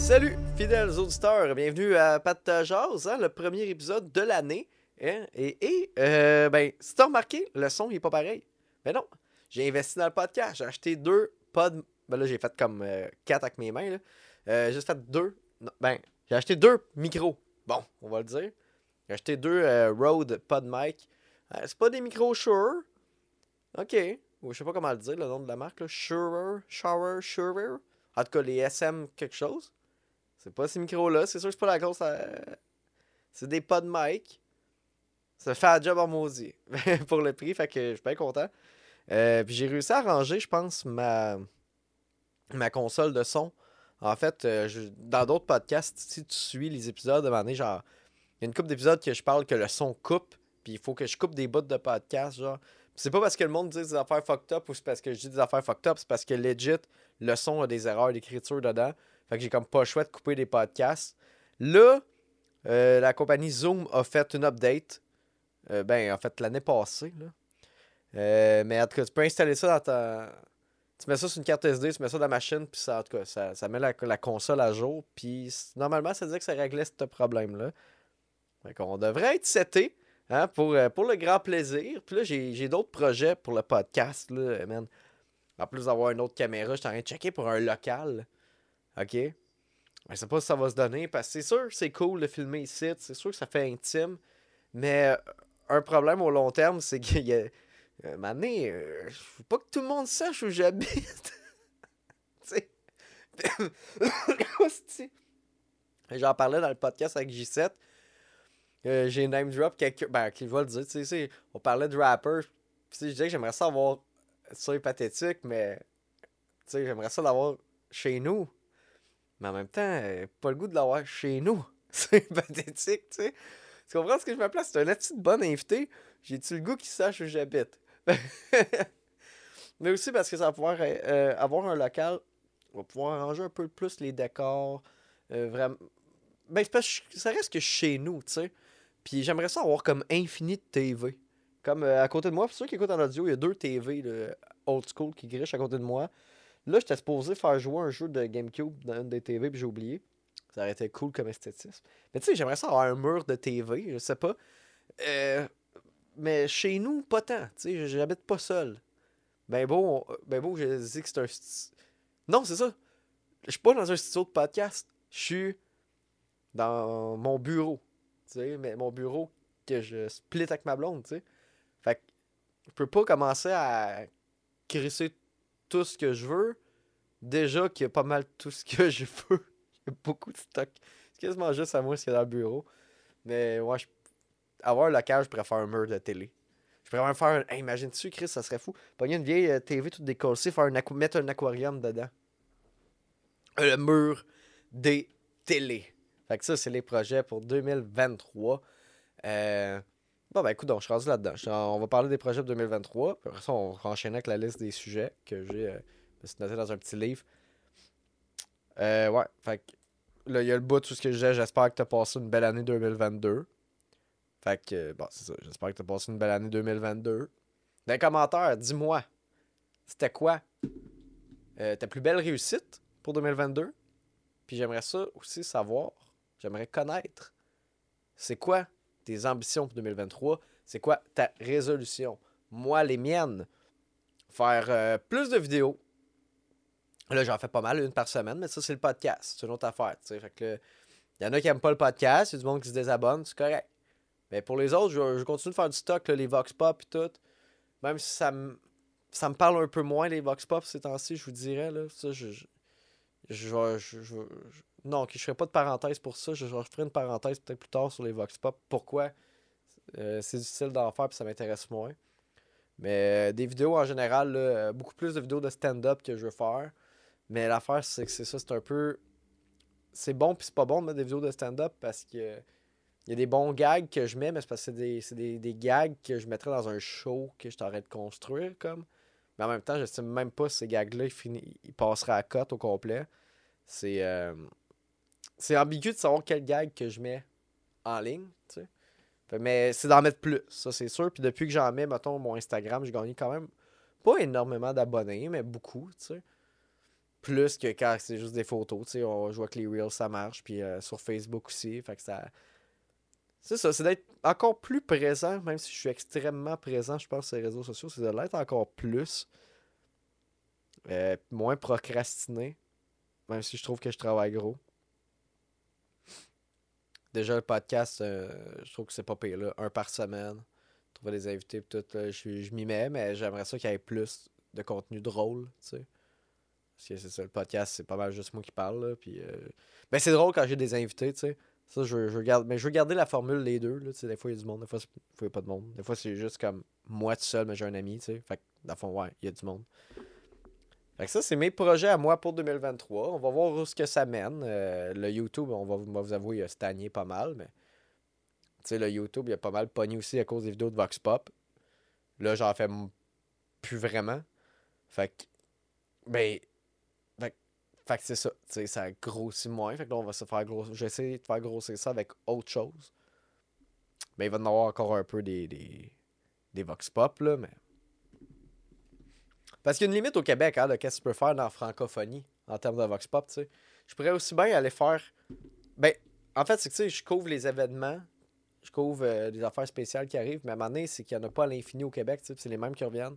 Salut, fidèles auditeurs, bienvenue à Pat Jazz, hein, le premier épisode de l'année. hein, et, et euh, ben, si t'as remarqué, le son il est pas pareil. Mais non, j'ai investi dans le podcast, j'ai acheté deux pods. Ben là, j'ai fait comme euh, quatre avec mes mains. là. Euh, j'ai juste fait deux. ben, j'ai acheté deux micros. Bon, on va le dire. J'ai acheté deux euh, Rode Pod Mic. C'est pas des micros Shure. Ok. Ou je sais pas comment le dire, le nom de la marque. Là. Shure, Shure, Shure. En tout cas, les SM quelque chose. C'est pas ces micros-là. C'est sûr que c'est pas la grosse. euh, C'est des Pod Mic. Ça fait un job en maudit. pour le prix, fait que je suis bien content. Euh, puis j'ai réussi à arranger, je pense, ma, ma console de son. En fait, euh, dans d'autres podcasts, si tu suis les épisodes, donné, genre, il y a une couple d'épisodes que je parle que le son coupe, puis il faut que je coupe des bouts de podcast, genre. C'est pas parce que le monde dit des affaires fucked up ou c'est parce que je dis des affaires fucked up, c'est parce que legit, le son a des erreurs d'écriture dedans. Fait que j'ai comme pas le choix de couper des podcasts. Là, euh, la compagnie Zoom a fait une update. Euh, ben, en fait, l'année passée, là. Euh, mais en tout cas, tu peux installer ça dans ta. Tu mets ça sur une carte SD, tu mets ça dans la machine, puis ça, en tout cas, ça, ça met la, console à jour. Puis normalement, ça dit que ça réglait ce problème-là. Fait qu'on devrait être seté hein, pour, pour le grand plaisir. Puis là, j'ai j'ai d'autres projets pour le podcast, là, man. En plus d'avoir une autre caméra, je suis en train de checker pour un local. OK? Je sais pas si ça va se donner, parce que c'est sûr c'est cool de filmer ici, c'est sûr que ça fait intime, mais euh, un problème au long terme, c'est qu'il y a. Mané, je veux pas que tout le monde sache où j'habite. J'en parlais dans le podcast avec J7. Euh, J'ai name drop. Ben, qui va le dire. Tu sais, on parlait de rapper. Je disais que j'aimerais ça avoir. Ça est pathétique, mais. Tu sais, j'aimerais ça l'avoir chez nous. Mais en même temps, euh, pas le goût de l'avoir chez nous. C'est pathétique, tu sais. Tu comprends ce que je me place? C'est un petit bon invité. J'ai-tu le goût qu'il sache où j'habite? Mais aussi parce que ça va pouvoir euh, euh, avoir un local. On va pouvoir arranger un peu plus les décors. vraiment. Ben, ça reste que chez nous, tu sais. Puis j'aimerais ça avoir comme infini de TV. Comme à côté de moi, pour ceux qui écoutent en audio, il y a deux TV là, old school qui grichent à côté de moi. Là, j'étais supposé faire jouer un jeu de GameCube dans une des TV, puis j'ai oublié. Ça aurait été cool comme esthétisme. Mais tu sais, j'aimerais ça avoir un mur de TV, je sais pas. Euh, mais chez nous, pas tant. Tu sais, j'habite pas seul. Ben beau, on- ben beau, je dis que c'est un. Non, c'est ça. Je suis pas dans un studio de podcast. Je suis dans mon bureau. Tu sais, mais mon bureau que je split avec ma blonde, tu sais. Fait que je peux pas commencer à crisser tout ce que je veux. Déjà qu'il y a pas mal tout ce que je veux. Il y a beaucoup de stock. C'est quasiment juste à moi ce qu'il y a dans le bureau. Mais ouais, avoir un local, je préfère un mur de télé. Je même faire un. Imagine-tu, Chris, ça serait fou. Pogner une vieille euh, TV toute décollée, faire un mettre un aquarium dedans. Le mur des télés. Fait que ça, c'est les projets pour 2023. Euh, Bon, ben écoute, donc, je suis rendu là-dedans. On va parler des projets de 2023. Puis après ça, on va enchaîner avec la liste des sujets que j'ai euh, noté dans un petit livre. Euh, ouais, fait que là, il y a le bout de tout ce que disais. J'espère que tu as passé une belle année 2022. Fait que, euh, bon, c'est ça. J'espère que tu as passé une belle année 2022. Dans les commentaires, dis-moi, c'était quoi ta plus belle réussite pour 2022? Puis j'aimerais ça aussi savoir, j'aimerais connaître, c'est quoi tes ambitions pour 2023? C'est quoi ta résolution? Moi, les miennes, faire euh, plus de vidéos. Là, j'en fais pas mal, une par semaine, mais ça, c'est le podcast. C'est une autre affaire. il y en a qui aiment pas le podcast, il y a du monde qui se désabonne, c'est correct. Mais pour les autres, je, continue de faire du stock, les Vox Pop et tout. Même si ça me ça me parle un peu moins, les Vox Pop, ces temps-ci, je vous dirais. Là, ça, je, je, je, non, je ferai pas de parenthèse pour ça. Je, ferai une parenthèse peut-être plus tard sur les Vox Pop. Pourquoi? Euh, c'est difficile d'en faire puis ça m'intéresse moins. Mais euh, des vidéos en général, euh, beaucoup plus de vidéos de stand-up que je veux faire. Mais l'affaire, c'est que c'est ça, c'est un peu. C'est bon puis c'est pas bon de mettre des vidéos de stand-up parce que. Il y a des bons gags que je mets, mais c'est parce que c'est des, des, des gags que je mettrais dans un show que je t'arrête de construire, comme. Mais en même temps, je sais même pas si ces gags-là, ils, ils passeraient à cote au complet. C'est. C'est ambigu de savoir quel gag que je mets en ligne, tu sais. Mais c'est d'en mettre plus, ça c'est sûr. Puis depuis que j'en mets, mettons, mon Instagram, j'ai gagné quand même pas énormément d'abonnés, mais beaucoup, tu sais. plus que quand c'est juste des photos. Tu sais, on joue avec les Reels, ça marche. Puis euh, sur Facebook aussi. Fait que ça. C'est ça, c'est d'être encore plus présent, même si je suis extrêmement présent, je pense, sur les réseaux sociaux, c'est de l'être encore plus. Euh, moins procrastiné. Même si je trouve que je travaille gros. Déjà, le podcast, euh, je trouve que c'est pas pire, là. Un par semaine. Trouver des invités, tout. je, je m'y mets, mais j'aimerais ça qu'il y ait plus de contenu drôle, tu sais. Parce que c'est ça, le podcast, c'est pas mal juste moi qui parle, là. Puis, euh, ben, c'est drôle quand j'ai des invités, tu sais. Ça, je, je garde, mais je veux garder la formule les deux, là. Des fois, il y a du monde, des fois, il n'y a pas de monde. Des fois, c'est juste comme moi tout seul, mais j'ai un ami, tu sais. Fait que, dans le fond, ouais, il y a du monde. Ça, c'est mes projets à moi pour 2023. On va voir où ce que ça mène. Euh, le YouTube, on va, vous avouer, il a stagné pas mal, mais. Tu sais, le YouTube, il a pas mal pogné aussi à cause des vidéos de Vox Pop. Là, j'en fais plus vraiment. Fait que. Ben. Fait, fait que c'est ça. Tu sais, ça grossit moins. Fait que là, on va se faire grossir. J'essaie de faire grossir ça avec autre chose. Mais il va y en avoir encore un peu des. des, des Vox Pop, là, mais. Parce qu'il y a une limite au Québec, hein, de qu'est-ce que tu peux faire dans la francophonie en termes de Vox Pop, tu sais. Je pourrais aussi bien aller faire. Ben, en fait, c'est que je couvre les événements, je couvre euh, des affaires spéciales qui arrivent, mais à un moment donné, c'est qu'il n'y en a pas à l'infini au Québec, tu sais, c'est les mêmes qui reviennent.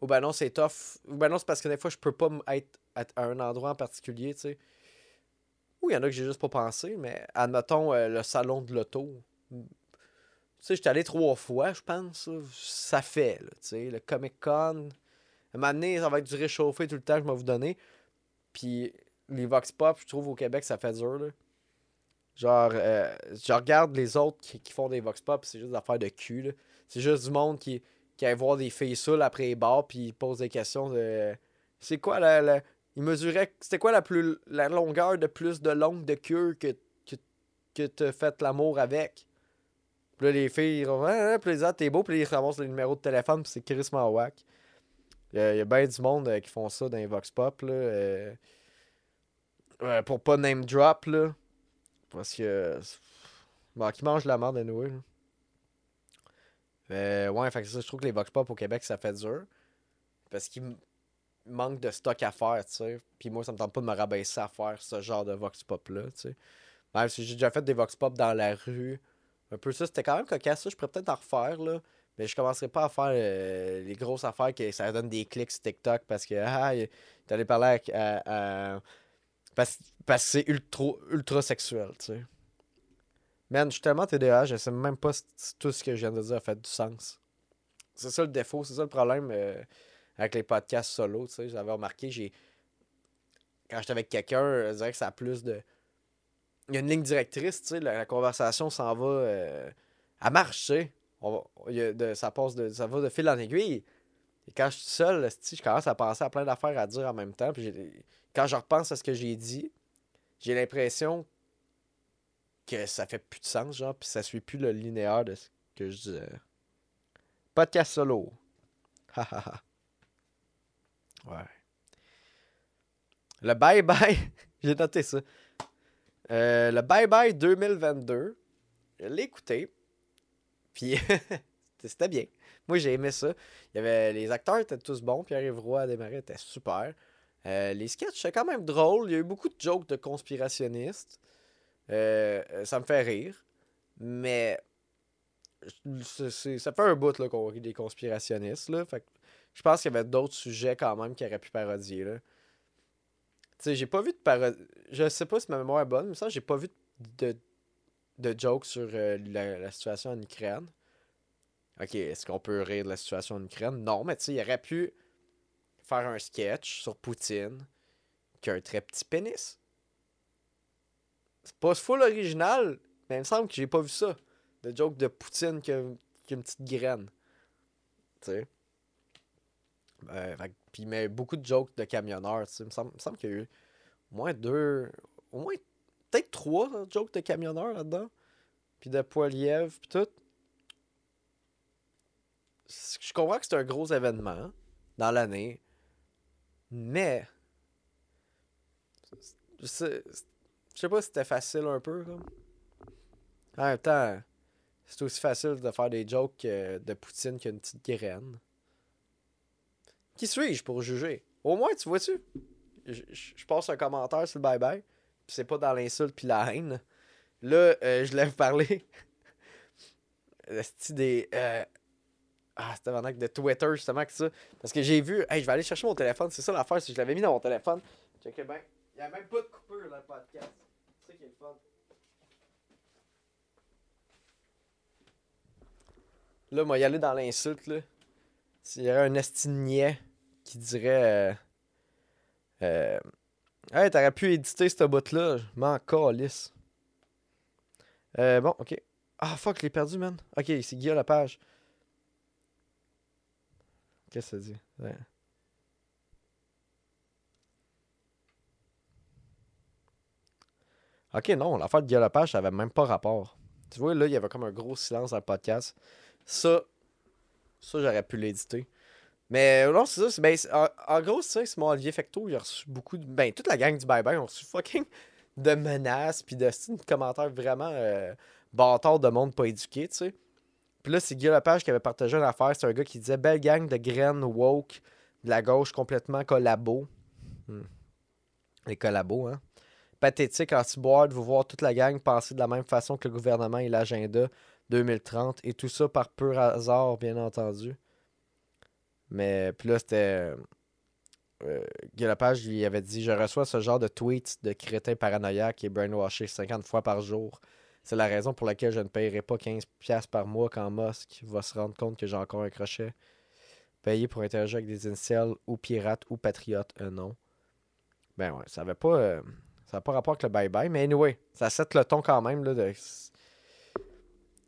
Ou ben non, c'est tough. Ou ben non, c'est parce que des fois, je peux pas être à un endroit en particulier, tu sais. Ou il y en a que j'ai juste pas pensé, mais admettons euh, le salon de l'auto. Tu sais, j'étais allé trois fois, je pense. Ça fait, tu sais. Le Comic Con, donné, ça va être du réchauffé tout le temps je vais vous donner. Puis les Vox Pop, je trouve au Québec, ça fait dur. Là. Genre, euh, je regarde les autres qui, font des Vox Pop, c'est juste des affaires de cul. C'est juste du monde qui, qui aille voir des filles seules après les bars, puis ils posent des questions de. C'est quoi la. la... Il mesurait. C'était quoi la plus la longueur de plus de longue de queue que, que, que fait l'amour avec? Puis là, les filles, ils ah, ah, puis les t'es beau, puis ils ramassent le numéro de téléphone, puis c'est Chris Wack. Il y a, bien du monde euh, qui font ça dans les Vox Pop. Là, euh, pour pas name drop. Là, parce que. Bon, qui mange la merde de nous. Euh, ouais, fait que ça, je trouve que les Vox Pop au Québec, ça fait dur. Parce qu'il manque de stock à faire, tu sais. Puis moi, ça me tente pas de me rabaisser à faire ce genre de Vox Pop-là, tu sais. Même si j'ai déjà fait des Vox Pop dans la rue. Un peu ça, c'était quand même cocasse, ça. Je pourrais peut-être en refaire, là. Mais je commencerai pas à faire euh, les grosses affaires que ça donne des clics sur TikTok parce que ah, t'allais parler à, parce, parce que c'est ultra, ultra sexuel, tu sais. Man, je suis tellement TDA, je sais même pas si tout ce que je viens de dire a fait du sens. C'est ça le défaut, c'est ça le problème euh, avec les podcasts solo, tu sais. J'avais remarqué, j'ai. Quand j'étais avec quelqu'un, je dirais que ça a plus de. Il y a une ligne directrice, tu sais, la, conversation s'en va. Euh... Elle marche, tu sais de, ça, passe de, ça va de fil en aiguille. Et quand je suis seul, je commence à penser à plein d'affaires à dire en même temps. Puis quand je repense à ce que j'ai dit, j'ai l'impression que ça fait plus de sens, genre, puis ça suit plus le linéaire de ce que je disais. Podcast solo. ouais. Le bye-bye, j'ai noté ça. Euh, le bye-bye 2022, je l'ai écouté. Puis c'était bien. Moi, j'ai aimé ça. Il y avait, les acteurs étaient tous bons. Pierre-Yves Roy à démarrer était super. Euh, les sketchs, c'est quand même drôle. Il y a eu beaucoup de jokes de conspirationnistes. Euh, ça me fait rire. Mais ça fait un bout qu'on rit des conspirationnistes. Je pense qu'il y avait d'autres sujets quand même qui auraient pu parodier. Tu sais, j'ai pas vu de parodie. Je sais pas si ma mémoire est bonne, mais ça, j'ai pas vu de jokes sur euh, la, situation en Ukraine. Ok, est-ce qu'on peut rire de la situation en Ukraine? Non, mais tu sais, il aurait pu faire un sketch sur Poutine qui a un très petit pénis. C'est pas full original, mais il me semble que j'ai pas vu ça. De joke de Poutine qui a, une petite graine. Tu sais. Ben, puis met beaucoup de jokes de camionneurs. Il me semble, semble qu'il y a eu au moins deux. Au moins peut-être trois jokes de camionneurs là-dedans. Puis de Poilièvre, puis tout. Je comprends que c'est un gros événement dans l'année. Mais. Je sais pas si c'était facile un peu. En même temps, c'est aussi facile de faire des jokes de Poutine qu'une petite graine. Qui suis-je pour juger? Au moins, tu vois-tu? je, passe un commentaire sur le bye-bye, c'est pas dans l'insulte puis la haine. Là, euh, je lève parler. C'est des. Euh... Ah, c'était vraiment de Twitter, justement, que ça. Parce que j'ai vu. Hey, je vais aller chercher mon téléphone. C'est ça l'affaire, si je l'avais mis dans mon téléphone. Checkez bien. Il n'y a même pas de coupure dans le podcast. C'est ça qui est le fun. Là, moi, y aller dans l'insulte, là. S'il y aurait un estignet qui dirait. Euh, euh, hey, t'aurais pu éditer ce bout-là. Je m'en calisse. Euh, bon, ok. Ah, fuck, je l'ai perdu, man. Ok, c'est Guillaume Lapage. Qu'est-ce que ça dit? Ok, non, l'affaire de Guillaume ça avait même pas rapport. Tu vois, là, il y avait comme un gros silence dans le podcast. Ça, ça, j'aurais pu l'éditer. Mais non, c'est ça. Ben, en, gros, c'est ça, c'est mon Olivier Fecto. Il a reçu beaucoup de. Ben, toute la gang du Bye Bye ont reçu fucking de menaces, puis de, commentaires vraiment euh, bâtards de monde pas éduqué, tu sais. Puis là, c'est Guy Lepage qui avait partagé une affaire. C'est un gars qui disait Belle gang de graines woke de la gauche complètement collabo. Hmm. Les collabos, hein. Pathétique anti-boire de vous voir toute la gang penser de la même façon que le gouvernement et l'agenda 2030. Et tout ça par pur hasard, bien entendu. Mais puis là, c'était. Euh, Lepage lui avait dit Je reçois ce genre de tweets de crétins paranoïaques et brainwashés 50 fois par jour. C'est la raison pour laquelle je ne paierai pas 15$ par mois quand Musk va se rendre compte que j'ai encore un crochet. Payer pour interagir avec des initiales ou pirates ou patriotes, un nom. Ben ouais, ça avait pas. Euh, ça n'a pas rapport avec le bye-bye, mais anyway, ça set le ton quand même. De...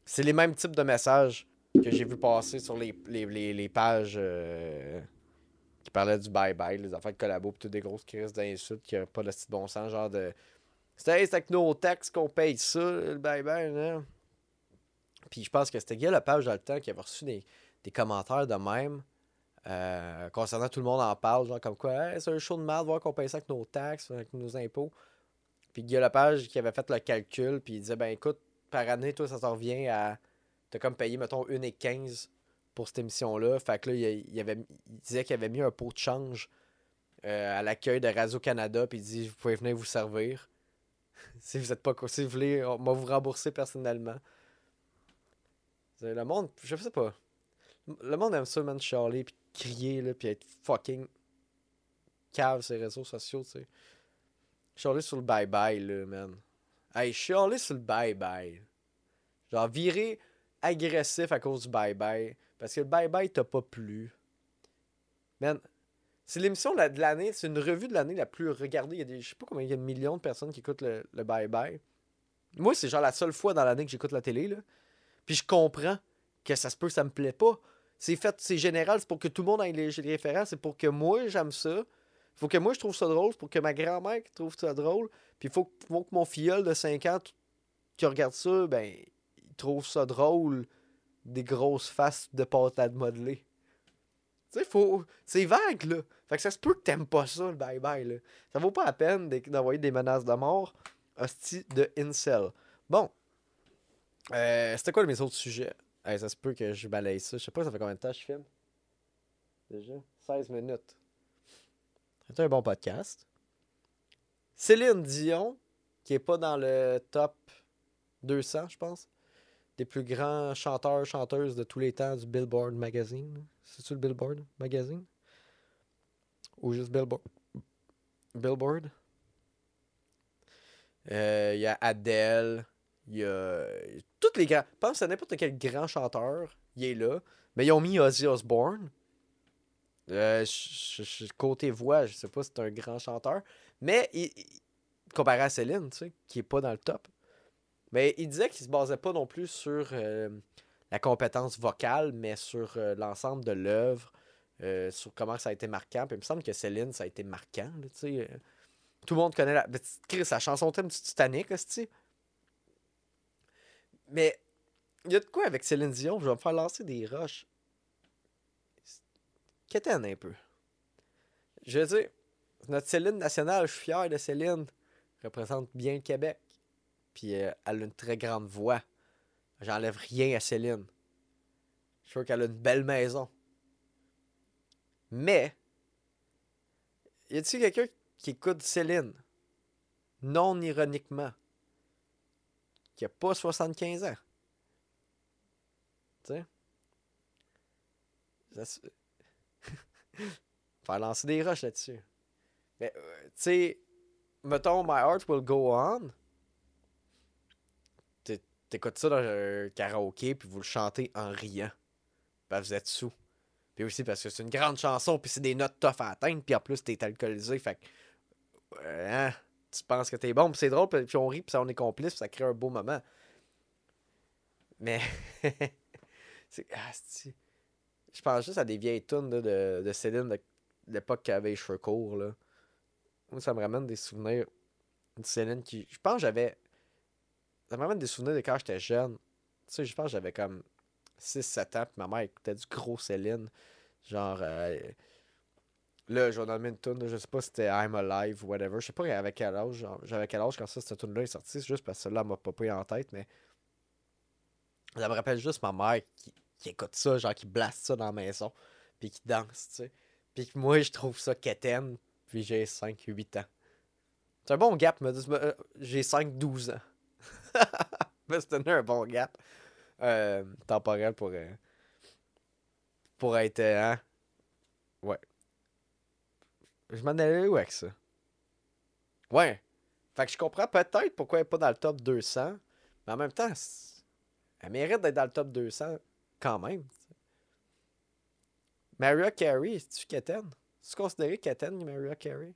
C'est les mêmes types de messages que j'ai vu passer sur les, les, les, pages euh, qui parlaient du bye-bye, les affaires de collabo, puis toutes des grosses crises d'insultes qui n'ont pas de bon sens, genre de. C'était avec nos taxes qu'on paye ça, le bye-bye, là. Puis je pense que c'était Guy page dans le temps qui avait reçu des, des commentaires de même. Euh, concernant tout le monde en parle, genre comme quoi, c'est un show de mal, voir qu'on paye ça avec nos taxes, avec nos impôts. Puis Guy Lepage qui avait fait le calcul, puis il disait, ben écoute, par année, toi, ça t'en revient à. T'as comme payé, mettons, 1,15 pour cette émission-là. Fait que là, il, avait, il disait qu'il avait mis un pot de change euh, à l'accueil de Radio-Canada, puis il dit, vous pouvez venir vous servir. si vous êtes pas. Si vous voulez, on va vous rembourser personnellement. Le monde, je sais pas. Le monde aime ça, man, chialer, puis crier, là, puis être fucking cave les réseaux sociaux, tu sais. Chialer sur le bye-bye, là, man. Hey, chialer sur le bye-bye. Genre, virer agressif à cause du bye-bye. Parce que le bye-bye t'a pas plu. Man, c'est l'émission de l'année, c'est une revue de l'année la plus regardée. Il y a des, je sais pas combien il y a de millions de personnes qui écoutent le bye-bye. Moi, c'est genre la seule fois dans l'année que j'écoute la télé, là. Puis je comprends que ça se peut ça me plaît pas. C'est fait, c'est général, c'est pour que tout le monde ait les, références, c'est pour que moi j'aime ça. Faut que moi je trouve ça drôle, c'est pour que ma grand-mère trouve ça drôle. Puis il faut, que mon filleul de 5 ans qui regarde ça, ben, trouve ça drôle, des grosses faces de pâte à modeler. Tu sais, faut. C'est vague, là. Fait que ça se peut que t'aimes pas ça, le bye-bye, là. Ça vaut pas la peine d'envoyer des menaces de mort. Hostie de incel. Bon. Euh, C'était quoi mes autres sujets? ça se peut que je balaye ça. Je sais pas, ça fait combien de temps je filme? Déjà? 16 minutes. C'est un bon podcast. Céline Dion, qui est pas dans le top 200, je pense, des plus grands chanteurs, chanteuses de tous les temps du Billboard Magazine. C'est-tu le Billboard Magazine? Ou juste Billboard? Billboard? Il euh, y a Adele, il y a tous les grands. Pense à n'importe quel grand chanteur, il est là. Mais ils ont mis Ozzy Osbourne. Euh, côté voix, je sais pas si c'est un grand chanteur. Mais comparé à Céline, tu sais, qui est pas dans le top. Mais il disait qu'il se basait pas non plus sur euh, la compétence vocale, mais sur euh, l'ensemble de l'œuvre, sur comment ça a été marquant. Puis il me semble que Céline, ça a été marquant. Tout le monde connaît la. chanson thème du Titanic, tu mais il y a de quoi avec Céline Dion, je vais me faire lancer des roches. Qu'étonne un peu. Je veux dire, notre Céline nationale, je suis fier de Céline. Représente bien le Québec. Puis euh, elle a une très grande voix. J'enlève rien à Céline. Je trouve qu'elle a une belle maison. Mais, y a-t-il quelqu'un qui écoute Céline, non ironiquement, qui a pas 75 ans. Tu sais? Faire lancer des rushs là-dessus. Mais, euh, tu sais, mettons My Heart Will Go On. T'é- T'écoutes ça dans un karaoké, puis vous le chantez en riant. Ben, vous êtes sous. Puis aussi parce que c'est une grande chanson, puis c'est des notes tough à atteindre, puis en plus, t'es alcoolisé, fait que. hein, tu penses que t'es bon, puis c'est drôle, puis on rit, puis ça, on est complice, puis ça crée un beau moment. Mais. c'est. Ah, Je pense juste à des vieilles tunes de, de Céline de l'époque qu'elle avait cheveux courts. Là. Moi, ça me ramène des souvenirs de Céline qui. Je pense que j'avais. Ça me ramène des souvenirs de quand j'étais jeune. Tu sais, je pense que j'avais comme 6-7 ans, puis ma mère écoutait du gros Céline. Genre. euh, Là, je vais nommer une tune, je sais pas si c'était I'm Alive ou whatever. Je sais pas avec quel âge. J'avais quel âge quand ça, cette tune là est sortie. C'est juste parce que celle-là m'a popé en tête, mais. Ça me rappelle juste ma mère qui, écoute ça, genre qui blaste ça dans la maison, puis qui danse, tu sais. Puis que moi, je trouve ça quétaine, puis j'ai 5-8 ans. C'est un bon gap, me dis- euh, j'ai 5-12 ans. C'est un bon gap. Euh, temporel pour, euh, être. euh, hein? Ouais. Je m'en allais où avec ça? Ouais. Fait que je comprends peut-être pourquoi elle est pas dans le top 200. Mais en même temps, elle mérite d'être dans le top 200 quand même. t'sais. Mariah Carey, c'est-tu Keten? C'est considéré Keten, Mariah Carey?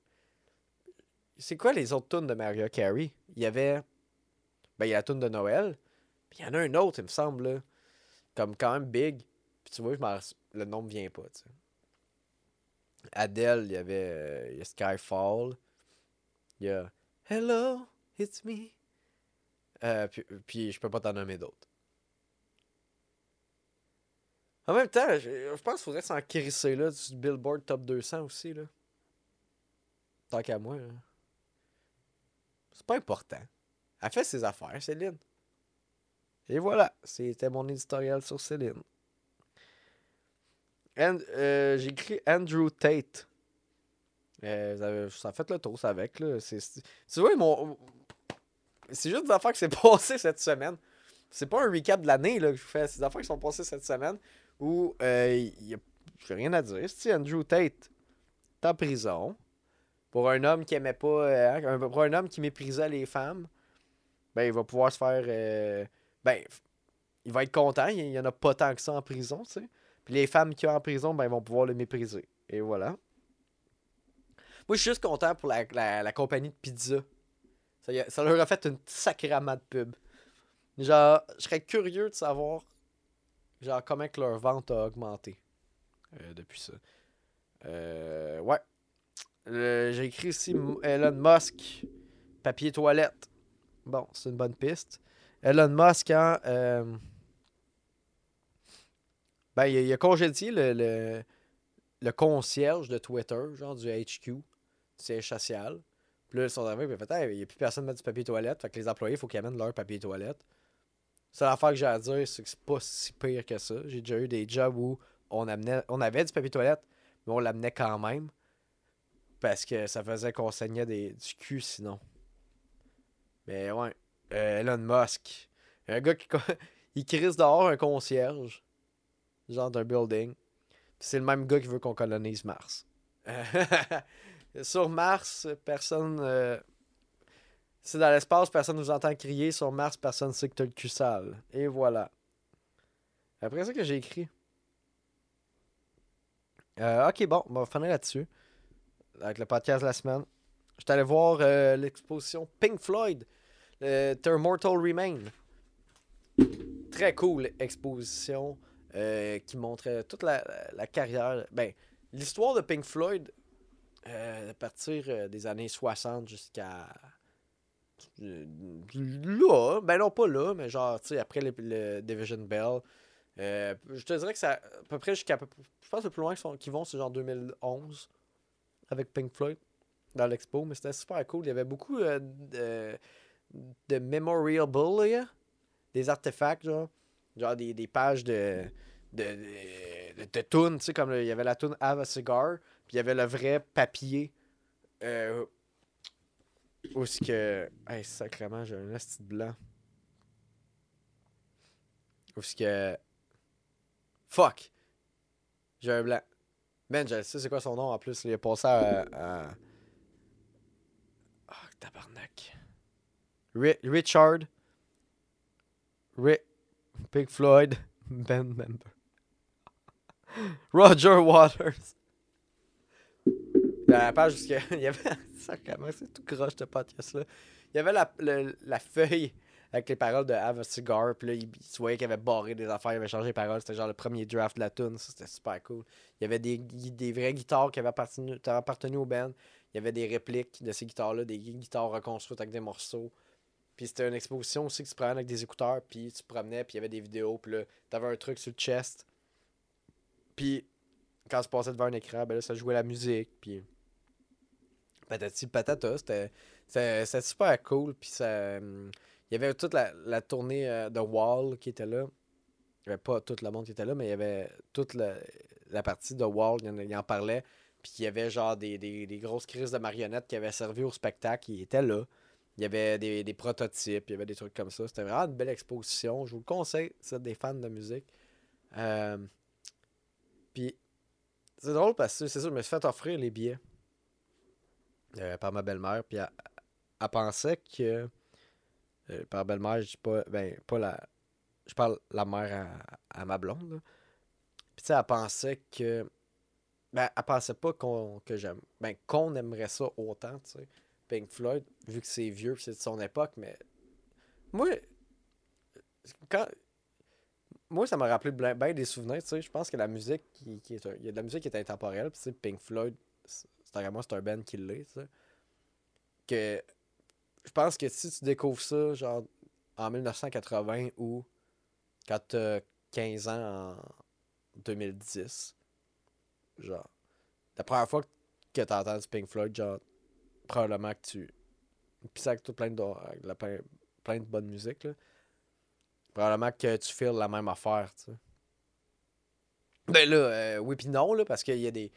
C'est quoi les autres tunes de Mariah Carey? Il y avait. Ben, il y a la tune de Noël. Puis il y en a un autre, il me semble, là. Comme quand même big. Puis tu vois, je le nom me vient pas. Adele, il y avait euh, a Skyfall. Il y a Hello, it's me. Euh, puis, puis je peux pas t'en nommer d'autres. En même temps, je, je pense qu'il faudrait s'en crisser là du Billboard Top 200 aussi. Là. Tant qu'à moi. là. C'est pas important. Elle fait ses affaires, Céline. Et voilà, c'était mon éditorial sur Céline. Euh, J'ai écrit Andrew Tate. Euh, ça fait le tour, ça avec. Là. C'est- tu vois, mon. C'est juste des affaires qui s'est passées cette semaine. C'est pas un recap de l'année que je vous fais. C'est des affaires qui sont passées cette semaine où euh, j'ai rien à dire. C'est Andrew Tate est en prison pour un homme qui aimait pas. euh, hein, pour un homme qui méprisait les femmes. Ben, il va pouvoir se faire. euh, ben, il va être content. Il y en a pas tant que ça en prison, tu sais. Puis les femmes qui sont en prison, ben, ils vont pouvoir le mépriser. Et voilà. Moi, je suis juste content pour la, la- compagnie de pizza. Ça, ça leur a fait une sacrament de pub. Genre, je serais curieux de savoir genre comment que leur vente a augmenté euh, depuis ça. Euh, ouais. Euh, J'ai écrit ici Elon Musk, papier toilette. Bon, c'est une bonne piste. Elon Musk, hein, euh, ben, il a, a congédié le, le, le concierge de Twitter, genre du HQ, du siège social. Puis là, ils sont arrivés, puis Hey, il n'y a plus personne qui met du papier toilette. Fait que les employés, il faut qu'ils amènent leur papier toilette. C'est l'affaire que j'ai à dire, c'est que c'est pas si pire que ça. J'ai déjà eu des jobs où on, amenait, on avait du papier toilette, mais on l'amenait quand même. Parce que ça faisait qu'on saignait des, du cul sinon. Mais ouais. Euh, Elon Musk. Un gars qui il dehors un concierge. Genre d'un building. C'est le même gars qui veut qu'on colonise Mars. Sur Mars, personne. euh, C'est dans l'espace, personne nous entend crier. Sur Mars, personne sait que t'as le cul sale. Et voilà. Après ça que j'ai écrit? Euh, ok, bon, on va finir là-dessus. Avec le podcast de la semaine. J'étais allé voir euh, l'exposition Pink Floyd, euh, The Immortal Remain. Très cool exposition euh, qui montrait toute la, carrière. Ben, l'histoire de Pink Floyd à partir des années 60 jusqu'à. Là, ben non pas là, mais genre, tu sais, après le, Division Bell. Je te dirais que ça, à peu près jusqu'à. Je pense le plus loin qu'ils vont, c'est genre 2011 avec Pink Floyd dans l'expo, mais c'était super cool. Il y avait beaucoup euh, de, de memorable, là, des artefacts, genre, genre des, des pages de, de, de, tunes, tu sais, comme il y avait la tune Have a Cigar, puis il y avait le vrai papier euh, Où est-ce que. Hey, sacrément, j'ai un esti blanc. Où est-ce que. Fuck! J'ai un blanc. Ben, je sais c'est quoi son nom en plus. Il est passé à... Richard. Ri Pink Floyd. Ben Member. Roger Waters. Dans la jusqu'à. Il y avait. C'est tout croche ce podcast-là. Il y avait la, la feuille avec les paroles de Have a Cigar. Puis là, il, se voyait qu'il avait barré des affaires, il avait changé les paroles. C'était genre le premier draft de la tune. Ça, c'était super cool. Il y avait des, des vraies guitares qui avaient appartenu, appartenu au band. Il y avait des répliques de ces guitares-là, des gui- guitares reconstruites avec des morceaux. Puis c'était une exposition aussi que tu prenais avec des écouteurs, puis tu promenais, puis il y avait des vidéos, puis là, t'avais un truc sur le chest. Puis quand tu passais devant un écran, ben là, ça jouait la musique, puis patati patata, c'était c'était super cool, puis ça... Il y avait toute la, tournée euh, de Wall qui était là. Il n'y avait pas tout le monde qui était là, mais il y avait toute la, partie de Wall, il en parlait. Puis il y avait genre des, des, grosses crises de marionnettes qui avaient servi au spectacle, qui étaient là. Il y avait des, des prototypes, il y avait des trucs comme ça. C'était vraiment une belle exposition. Je vous le conseille, êtes des fans de musique. Euh, puis c'est drôle parce que c'est sûr, je me suis fait offrir les billets euh, par ma belle-mère. Puis elle, elle pensait que. euh, par belle-mère, je dis pas. Ben, pas la. Je parle la mère à, à ma blonde. là. Puis tu sais, elle pensait que. Ben, elle pensait pas qu'on que j'aime. Ben, qu'on aimerait ça autant, tu sais. Pink Floyd, vu que c'est vieux, c'est de son époque, mais. Moi. Quand. Moi, ça m'a rappelé bien des souvenirs, tu sais. Je pense que la musique qui, est. un- Il y a de la musique qui est intemporelle, Pink Floyd, c'est c'est un band qui l'est, tu sais. Que. Je pense que si tu découvres ça, genre, en 1980 ou quand t'as 15 ans en 2010, genre, la première fois que t'as entendu Pink Floyd, genre, probablement que tu. Puis ça, avec tout plein de, la- plein, plein de bonne musique, là. Probablement que tu files la même affaire, tu sais. Ben là, euh, oui pis non, là, parce qu'il y a des.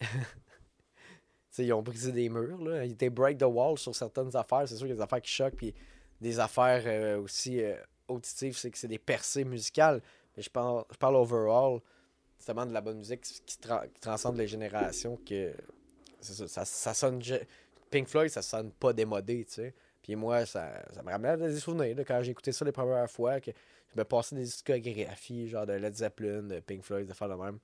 ils ont brisé des murs, là. Ils étaient break the wall sur certaines affaires. C'est sûr qu'il y a des affaires qui choquent, puis des affaires euh, aussi euh, auditives, c'est que c'est des percées musicales. Mais je parle, je parle overall, c'est tellement de la bonne musique qui, qui tra- qui transcende les générations que. ça, sonne. Pink Floyd, ça sonne pas démodé, tu sais. Puis moi, ça, me ramène à des souvenirs, quand j'ai écouté ça les premières fois, que je me passais des discographies, genre de Led Zeppelin, de Pink Floyd, de faire le même.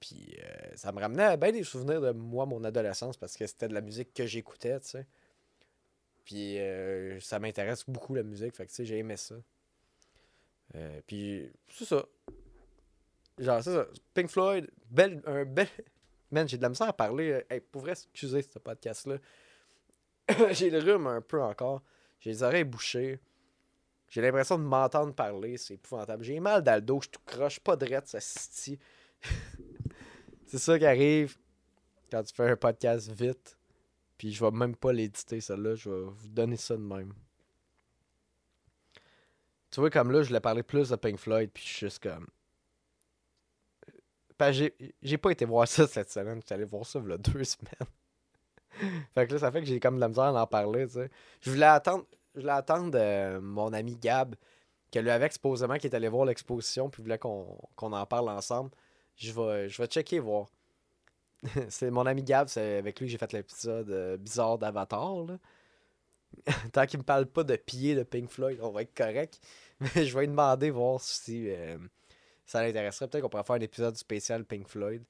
Puis euh, ça me ramenait à bien des souvenirs de moi, mon adolescence, parce que c'était de la musique que j'écoutais, tu sais. Puis euh, ça m'intéresse beaucoup la musique, fait que tu sais, j'ai aimé ça. Euh, puis c'est ça. Genre, c'est ça. Pink Floyd, bel, un bel. Man, j'ai de la misère à parler. euh, Hey, pour vrai, ce podcast-là. j'ai le rhume un peu encore. J'ai les oreilles bouchées. J'ai l'impression de m'entendre parler. C'est épouvantable. J'ai mal dans le dos. Je tout croche. Pas de ça se C'est ça qui arrive quand tu fais un podcast vite. Puis je vais même pas l'éditer, celle-là. Je vais vous donner ça de même. Tu vois, comme là, je voulais parler plus de Pink Floyd. Puis je suis juste comme. J'ai- pas été voir ça cette semaine. J'étais allé voir ça il y a deux semaines. fait que là, ça fait que j'ai comme de la misère à en parler, tu sais. Je voulais attendre, je voulais attendre euh, mon ami Gab, que lui qui est allé voir l'exposition, puis voulait qu'on en parle ensemble. Je vais, je vais checker voir. c'est mon ami Gab, c'est avec lui que j'ai fait l'épisode euh, bizarre d'Avatar. Tant qu'il me parle pas de pied de Pink Floyd, on va être correct. Mais je vais lui demander voir si euh, ça l'intéresserait. Peut-être qu'on pourrait faire un épisode spécial Pink Floyd.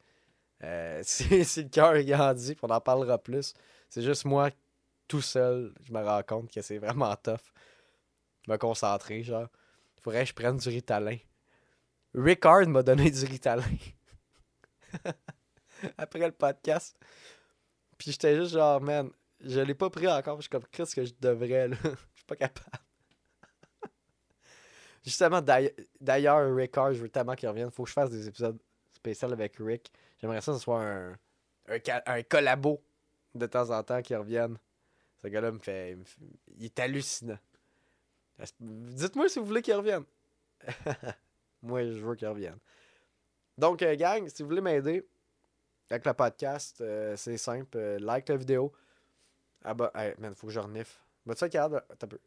Euh, si, le cœur est grandi, puis on en parlera plus. C'est juste moi, tout seul, je me rends compte que c'est vraiment tough. Me concentrer, genre. Faudrait que je prenne du Ritalin. Rickard m'a donné du Ritalin. Après le podcast. Puis j'étais juste genre, man, je l'ai pas pris encore. Je suis comme, qu'est-ce que je devrais, là? Je suis pas capable. Justement, d'ailleurs- d'ailleurs, Rickard, je veux tellement qu'il revienne. Faut que je fasse des épisodes spéciaux avec Rick. J'aimerais ça que ce soit un, un, collabo de temps en temps qui revienne. Ce gars-là me fait, il est hallucinant. Dites-moi si vous voulez qu'il revienne. Moi, je veux qu'il revienne. Donc, euh, gang, si vous voulez m'aider avec le podcast, euh, c'est simple. euh, like la vidéo. Ah bah, hey, faut que je renifle. Bah, tu sais, regarde, un peu.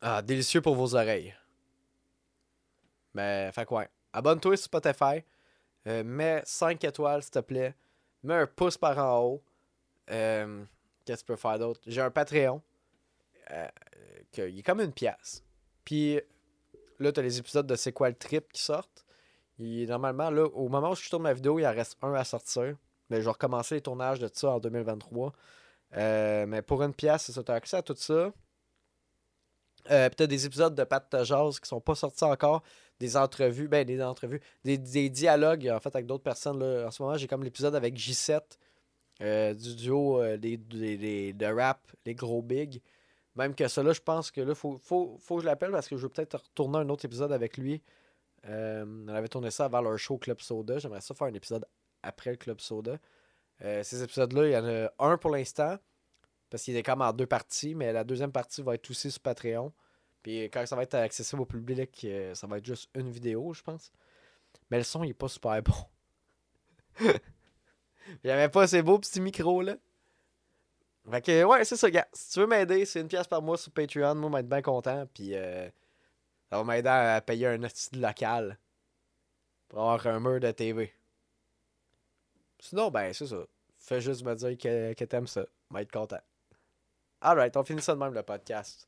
Ah, délicieux pour vos oreilles. Mais, fait quoi? Abonne-toi sur Spotify. Euh, mets 5 étoiles, s'il te plaît. Mets un pouce par en haut. Euh, Qu'est-ce que tu peux faire d'autre? J'ai un Patreon. Euh, il est comme une pièce. Puis là, tu as les épisodes de C'est quoi le trip qui sortent. Normalement, là, au moment où je tourne ma vidéo, il en reste un à sortir. Mais je vais recommencer les tournages de ça en 2023. Euh, mais pour une pièce, c'est ça. Tu accès à tout ça. Euh, peut-être des épisodes de Pat Jazz qui sont pas sortis encore. Des entrevues, ben des entrevues, des, dialogues en fait avec d'autres personnes. Là. En ce moment, j'ai comme l'épisode avec J7 euh, du duo euh, des, des, des- de rap, les gros big. Même que ça, là, je pense que là, faut, faut, faut que je l'appelle parce que je veux peut-être retourner un autre épisode avec lui. Euh, on avait tourné ça avant leur show Club Soda. J'aimerais ça faire un épisode après le Club Soda. Ces épisodes-là, il y en a un pour l'instant. Parce qu'il est comme en deux parties, mais la deuxième partie va être aussi sur Patreon. Puis quand ça va être accessible au public, euh, ça va être juste une vidéo, je pense. Mais le son, il est pas super bon. J'avais pas assez beau petit micro là. Fait que ouais, c'est ça, gars. Si tu veux m'aider, c'est une pièce par mois sur Patreon. Moi, je vais être bien content. Puis euh, ça va m'aider à payer un de local. Pour avoir un mur de TV. Sinon, ben, c'est ça. Fais juste me dire que, que t'aimes ça. Je vais être content. Alright, on finit ça de même le podcast.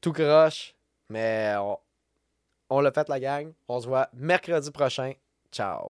Tout croche, mais on, on l'a fait la gang. On se voit mercredi prochain. Ciao.